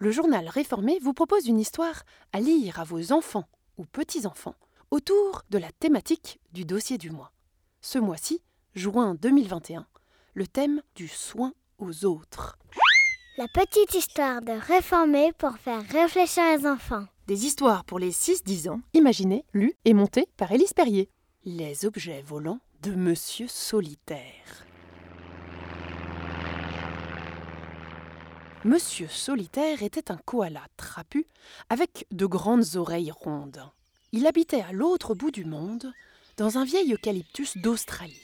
le journal réformé vous propose une histoire à lire à vos enfants ou petits-enfants autour de la thématique du dossier du mois. Ce mois-ci, juin 2021, le thème du soin aux autres. La petite histoire de réformer pour faire réfléchir les enfants. Des histoires pour les 6-10 ans, imaginées, lues et montées par Élise Perrier. Les objets volants de Monsieur Solitaire. Monsieur Solitaire était un koala trapu avec de grandes oreilles rondes. Il habitait à l'autre bout du monde, dans un vieil eucalyptus d'Australie.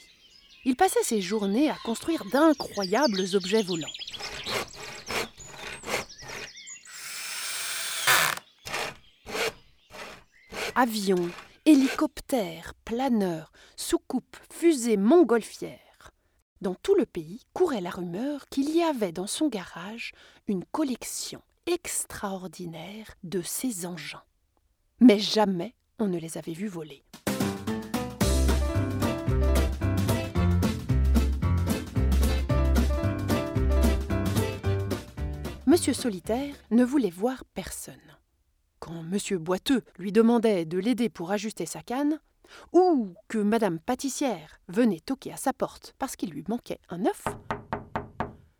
Il passait ses journées à construire d'incroyables objets volants. Avions, hélicoptères, planeurs, soucoupes, fusées, montgolfières. Dans tout le pays courait la rumeur qu'il y avait dans son garage une collection extraordinaire de ces engins. Mais jamais on ne les avait vus voler. Monsieur Solitaire ne voulait voir personne. Quand Monsieur Boiteux lui demandait de l'aider pour ajuster sa canne, ou que Madame Pâtissière venait toquer à sa porte parce qu'il lui manquait un œuf,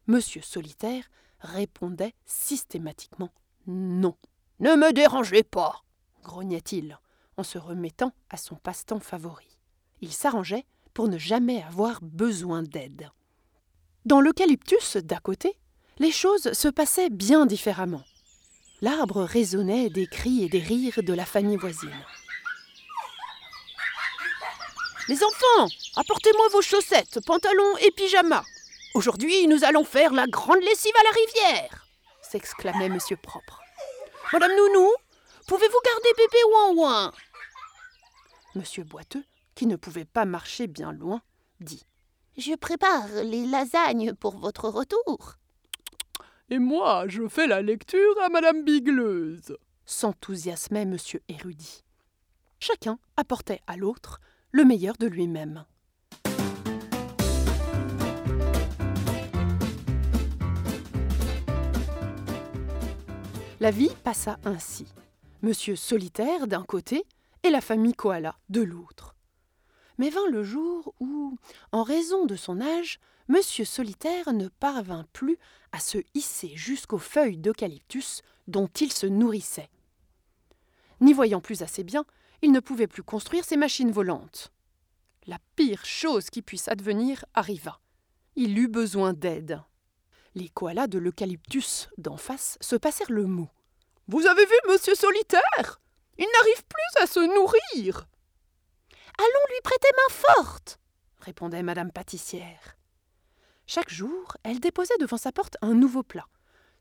Monsieur Solitaire répondait systématiquement non. Ne me dérangez pas, grognait-il en se remettant à son passe-temps favori. Il s'arrangeait pour ne jamais avoir besoin d'aide. Dans l'eucalyptus d'à côté, les choses se passaient bien différemment. L'arbre résonnait des cris et des rires de la famille voisine. Les enfants, apportez-moi vos chaussettes, pantalons et pyjamas. Aujourd'hui, nous allons faire la grande lessive à la rivière s'exclamait Monsieur Propre. Madame Nounou, pouvez-vous garder bébé Ouin Ouin? Monsieur Boiteux, qui ne pouvait pas marcher bien loin, dit Je prépare les lasagnes pour votre retour. Et moi, je fais la lecture à Madame Bigleuse s'enthousiasmait Monsieur Érudit. Chacun apportait à l'autre le meilleur de lui-même. La vie passa ainsi. Monsieur Solitaire d'un côté et la famille Koala de l'autre. Mais vint le jour où, en raison de son âge, Monsieur Solitaire ne parvint plus à se hisser jusqu'aux feuilles d'eucalyptus dont il se nourrissait. N'y voyant plus assez bien, il ne pouvait plus construire ses machines volantes. La pire chose qui puisse advenir arriva. Il eut besoin d'aide. Les koalas de l'eucalyptus d'en face se passèrent le mot. Vous avez vu Monsieur Solitaire? Il n'arrive plus à se nourrir. Allons lui prêter main forte, répondait Madame Pâtissière. Chaque jour, elle déposait devant sa porte un nouveau plat.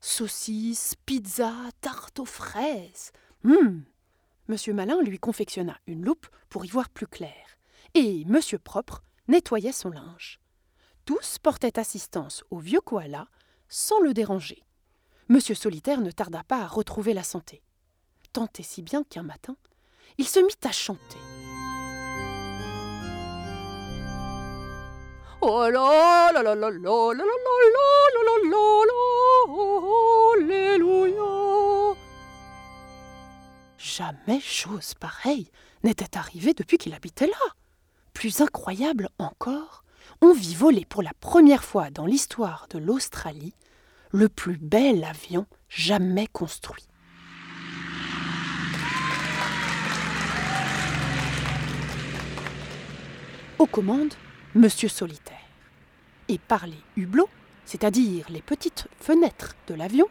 Saucisses, pizza, tarte aux fraises. Hum Monsieur Malin lui confectionna une loupe pour y voir plus clair, et Monsieur Propre nettoyait son linge. Tous portaient assistance au vieux koala sans le déranger. Monsieur Solitaire ne tarda pas à retrouver la santé. Tant et si bien qu'un matin, il se mit à chanter. Oh là là Jamais chose pareille n'était arrivée depuis qu'il habitait là. Plus incroyable encore, on vit voler pour la première fois dans l'histoire de l'Australie le plus bel avion jamais construit. Aux commandes, Monsieur Solitaire. Et par les hublots, c'est-à-dire les petites fenêtres de l'avion,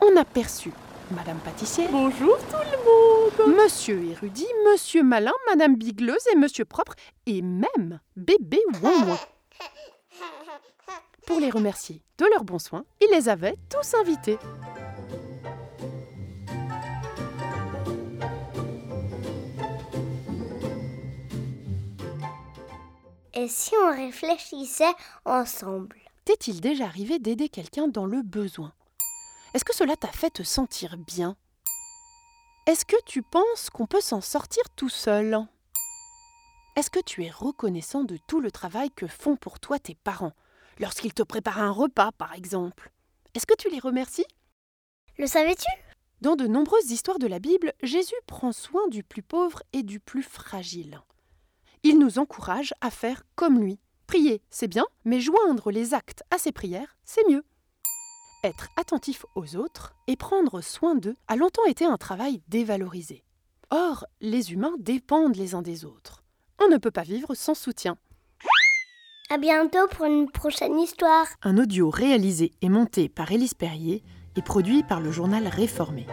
on aperçut Madame Pâtissière. Bonjour tout le monde. Monsieur Érudit, Monsieur Malin, Madame Bigleuse et Monsieur Propre, et même bébé Ouin Pour les remercier de leurs bons soins, il les avait tous invités. Et si on réfléchissait ensemble? T'est-il déjà arrivé d'aider quelqu'un dans le besoin? Est-ce que cela t'a fait te sentir bien? Est-ce que tu penses qu'on peut s'en sortir tout seul? Est-ce que tu es reconnaissant de tout le travail que font pour toi tes parents lorsqu'ils te préparent un repas, par exemple? Est-ce que tu les remercies? Le savais-tu? Dans de nombreuses histoires de la Bible, Jésus prend soin du plus pauvre et du plus fragile. Il nous encourage à faire comme lui. Prier, c'est bien, mais joindre les actes à ses prières, c'est mieux. Être attentif aux autres et prendre soin d'eux a longtemps été un travail dévalorisé. Or, les humains dépendent les uns des autres. On ne peut pas vivre sans soutien. À bientôt pour une prochaine histoire. Un audio réalisé et monté par Élise Perrier et produit par le journal Réformé.